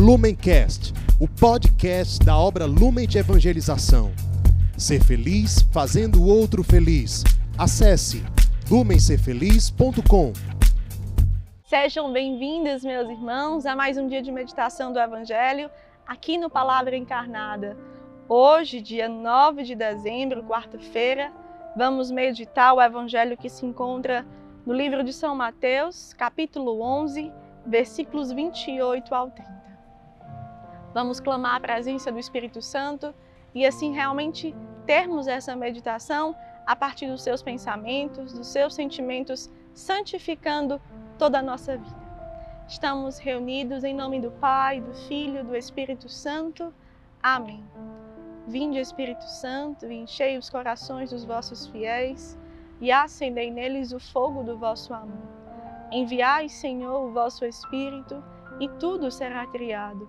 Lumencast, o podcast da obra Lumen de Evangelização. Ser feliz fazendo o outro feliz. Acesse lumencerfeliz.com. Sejam bem-vindos, meus irmãos, a mais um dia de meditação do Evangelho aqui no Palavra Encarnada. Hoje, dia 9 de dezembro, quarta-feira, vamos meditar o Evangelho que se encontra no livro de São Mateus, capítulo 11, versículos 28 ao 30. Vamos clamar a presença do Espírito Santo e assim realmente termos essa meditação a partir dos seus pensamentos, dos seus sentimentos, santificando toda a nossa vida. Estamos reunidos em nome do Pai, do Filho, do Espírito Santo. Amém. Vinde, Espírito Santo, e enchei os corações dos vossos fiéis e acendei neles o fogo do vosso amor. Enviai, Senhor, o vosso Espírito, e tudo será criado,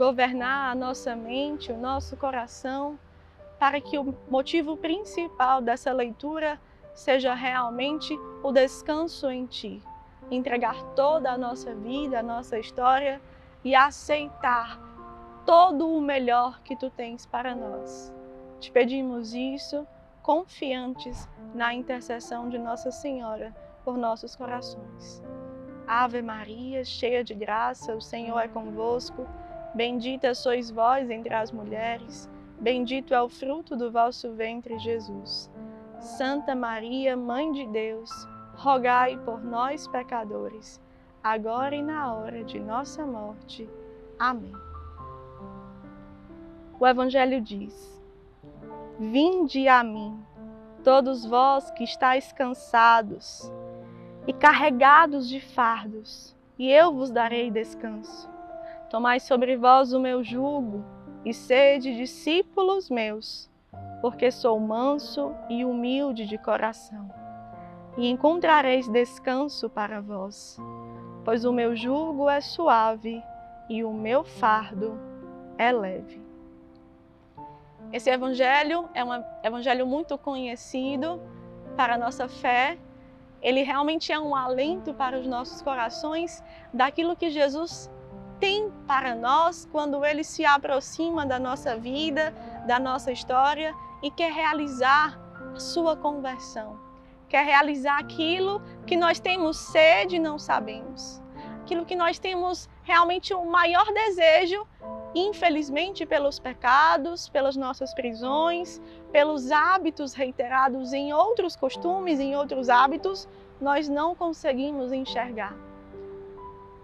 governar a nossa mente, o nosso coração, para que o motivo principal dessa leitura seja realmente o descanso em Ti. Entregar toda a nossa vida, a nossa história e aceitar todo o melhor que Tu tens para nós. Te pedimos isso confiantes na intercessão de Nossa Senhora por nossos corações. Ave Maria, cheia de graça, o Senhor é convosco. Bendita sois vós entre as mulheres, bendito é o fruto do vosso ventre, Jesus. Santa Maria, Mãe de Deus, rogai por nós, pecadores, agora e na hora de nossa morte. Amém. O Evangelho diz: Vinde a mim, todos vós que estáis cansados e carregados de fardos, e eu vos darei descanso. Tomai sobre vós o meu jugo e sede discípulos meus, porque sou manso e humilde de coração, e encontrareis descanso para vós, pois o meu jugo é suave e o meu fardo é leve. Esse evangelho é um evangelho muito conhecido para a nossa fé. Ele realmente é um alento para os nossos corações daquilo que Jesus tem para nós quando ele se aproxima da nossa vida, da nossa história e quer realizar a sua conversão. Quer realizar aquilo que nós temos sede e não sabemos. Aquilo que nós temos realmente o maior desejo Infelizmente, pelos pecados, pelas nossas prisões, pelos hábitos reiterados em outros costumes, em outros hábitos, nós não conseguimos enxergar.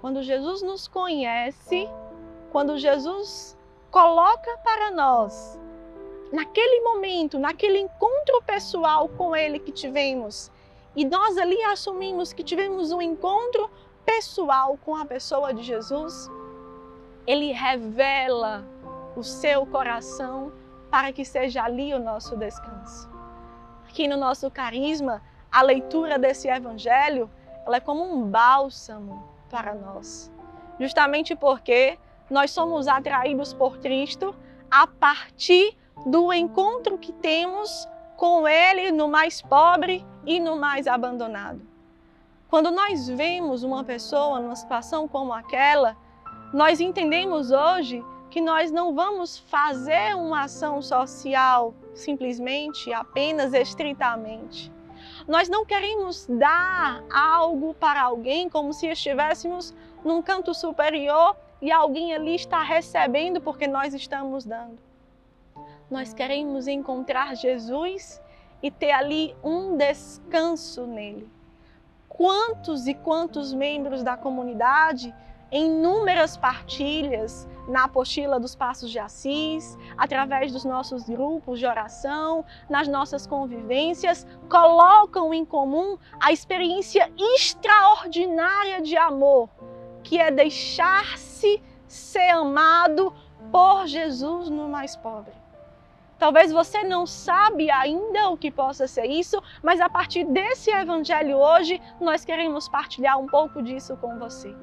Quando Jesus nos conhece, quando Jesus coloca para nós, naquele momento, naquele encontro pessoal com Ele que tivemos, e nós ali assumimos que tivemos um encontro pessoal com a pessoa de Jesus, ele revela o seu coração para que seja ali o nosso descanso. Aqui no nosso carisma, a leitura desse evangelho, ela é como um bálsamo para nós. Justamente porque nós somos atraídos por Cristo a partir do encontro que temos com Ele no mais pobre e no mais abandonado. Quando nós vemos uma pessoa numa situação como aquela, nós entendemos hoje que nós não vamos fazer uma ação social simplesmente, apenas estritamente. Nós não queremos dar algo para alguém como se estivéssemos num canto superior e alguém ali está recebendo porque nós estamos dando. Nós queremos encontrar Jesus e ter ali um descanso nele. Quantos e quantos membros da comunidade em inúmeras partilhas na apostila dos Passos de Assis, através dos nossos grupos de oração, nas nossas convivências, colocam em comum a experiência extraordinária de amor, que é deixar-se ser amado por Jesus no mais pobre. Talvez você não sabe ainda o que possa ser isso, mas a partir desse evangelho hoje, nós queremos partilhar um pouco disso com você.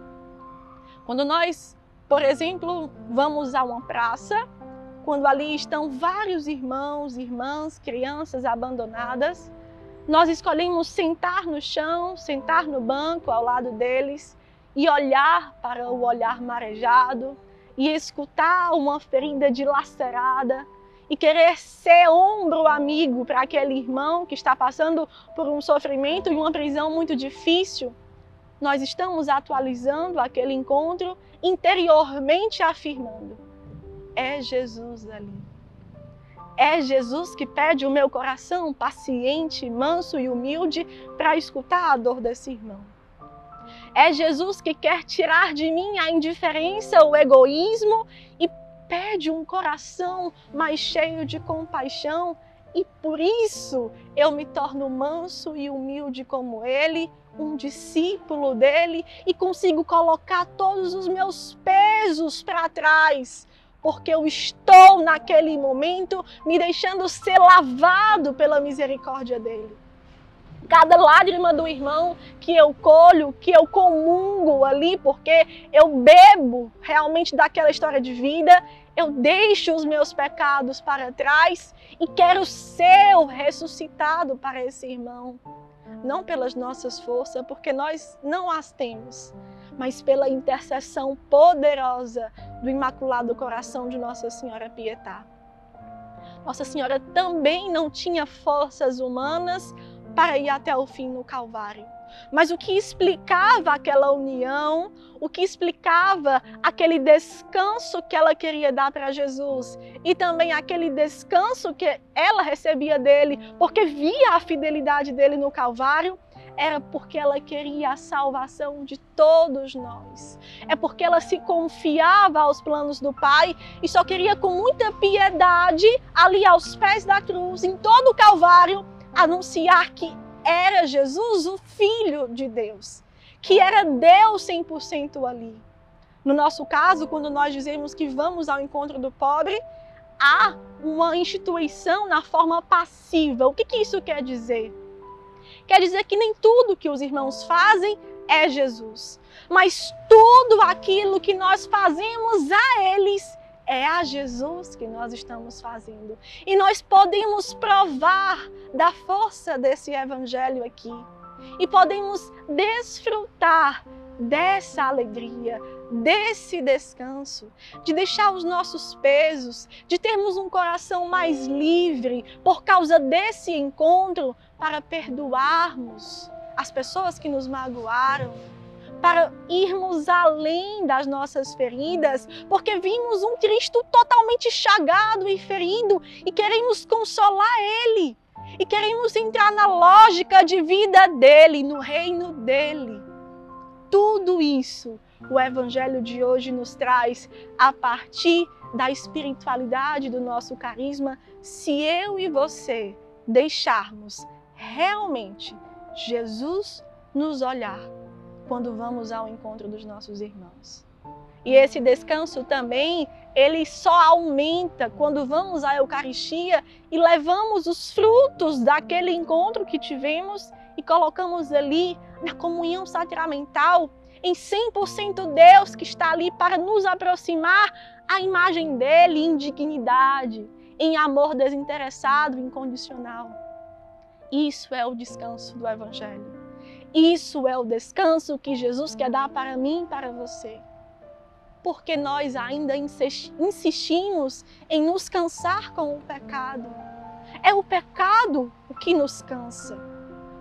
Quando nós, por exemplo, vamos a uma praça, quando ali estão vários irmãos, irmãs, crianças abandonadas, nós escolhemos sentar no chão, sentar no banco ao lado deles e olhar para o olhar marejado e escutar uma ferida dilacerada e querer ser ombro amigo para aquele irmão que está passando por um sofrimento e uma prisão muito difícil, nós estamos atualizando aquele encontro interiormente afirmando: é Jesus ali. É Jesus que pede o meu coração paciente, manso e humilde para escutar a dor desse irmão. É Jesus que quer tirar de mim a indiferença, o egoísmo e pede um coração mais cheio de compaixão e por isso eu me torno manso e humilde como ele, um discípulo dele e consigo colocar todos os meus pesos para trás, porque eu estou naquele momento me deixando ser lavado pela misericórdia dele. Cada lágrima do irmão que eu colho, que eu comungo ali, porque eu bebo realmente daquela história de vida, eu deixo os meus pecados para trás e quero ser ressuscitado para esse irmão. Não pelas nossas forças, porque nós não as temos, mas pela intercessão poderosa do Imaculado Coração de Nossa Senhora Pietá. Nossa Senhora também não tinha forças humanas para ir até o fim no Calvário. Mas o que explicava aquela união, o que explicava aquele descanso que ela queria dar para Jesus e também aquele descanso que ela recebia dele, porque via a fidelidade dele no Calvário, era porque ela queria a salvação de todos nós. É porque ela se confiava aos planos do Pai e só queria com muita piedade ali aos pés da cruz, em todo o Calvário, anunciar que era Jesus, o Filho de Deus, que era Deus 100% ali. No nosso caso, quando nós dizemos que vamos ao encontro do pobre, há uma instituição na forma passiva. O que, que isso quer dizer? Quer dizer que nem tudo que os irmãos fazem é Jesus, mas tudo aquilo que nós fazemos a eles é a Jesus que nós estamos fazendo. E nós podemos provar da força desse evangelho aqui. E podemos desfrutar dessa alegria, desse descanso, de deixar os nossos pesos, de termos um coração mais livre por causa desse encontro para perdoarmos as pessoas que nos magoaram, para irmos além das nossas feridas, porque vimos um Cristo totalmente chagado e ferido e queremos consolar Ele. E queremos entrar na lógica de vida dele, no reino dele. Tudo isso o Evangelho de hoje nos traz a partir da espiritualidade do nosso carisma, se eu e você deixarmos realmente Jesus nos olhar quando vamos ao encontro dos nossos irmãos. E esse descanso também, ele só aumenta quando vamos à Eucaristia e levamos os frutos daquele encontro que tivemos e colocamos ali na comunhão sacramental, em 100% Deus que está ali para nos aproximar à imagem dele em dignidade, em amor desinteressado, incondicional. Isso é o descanso do Evangelho. Isso é o descanso que Jesus quer dar para mim e para você. Porque nós ainda insistimos em nos cansar com o pecado. É o pecado o que nos cansa.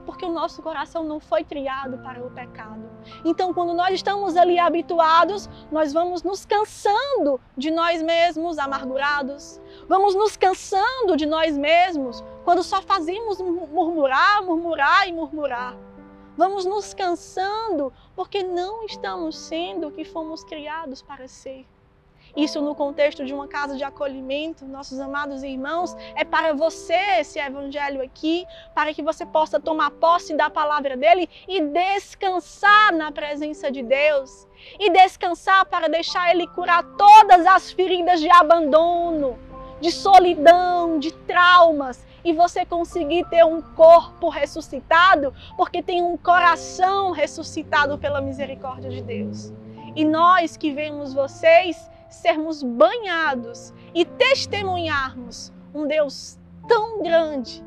Porque o nosso coração não foi criado para o pecado. Então, quando nós estamos ali habituados, nós vamos nos cansando de nós mesmos amargurados. Vamos nos cansando de nós mesmos quando só fazemos murmurar, murmurar e murmurar. Vamos nos cansando porque não estamos sendo o que fomos criados para ser. isso no contexto de uma casa de acolhimento, nossos amados irmãos, é para você esse evangelho aqui, para que você possa tomar posse da palavra dele e descansar na presença de Deus. E descansar para deixar ele curar todas as feridas de abandono, de solidão, de traumas e você conseguir ter um corpo ressuscitado, porque tem um coração ressuscitado pela misericórdia de Deus. E nós que vemos vocês sermos banhados e testemunharmos um Deus tão grande,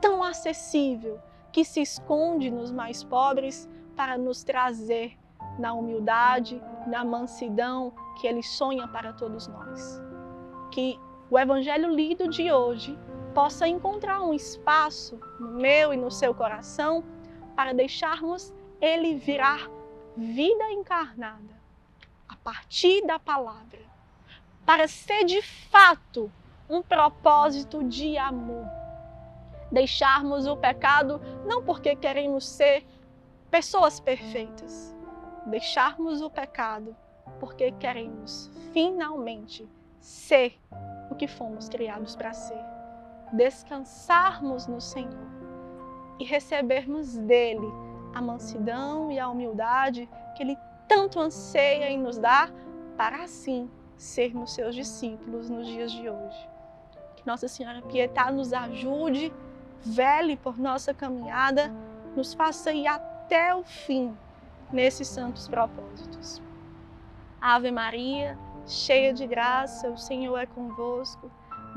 tão acessível, que se esconde nos mais pobres para nos trazer na humildade, na mansidão que Ele sonha para todos nós. Que o Evangelho lido de hoje possa encontrar um espaço no meu e no seu coração para deixarmos Ele virar vida encarnada a partir da palavra, para ser de fato um propósito de amor. Deixarmos o pecado não porque queremos ser pessoas perfeitas, deixarmos o pecado porque queremos finalmente ser o que fomos criados para ser. Descansarmos no Senhor e recebermos dele a mansidão e a humildade que ele tanto anseia em nos dar para assim sermos seus discípulos nos dias de hoje. Que Nossa Senhora Pietá nos ajude, vele por nossa caminhada, nos faça ir até o fim nesses santos propósitos. Ave Maria, cheia de graça, o Senhor é convosco.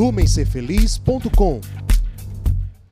lumencerfeliz.com.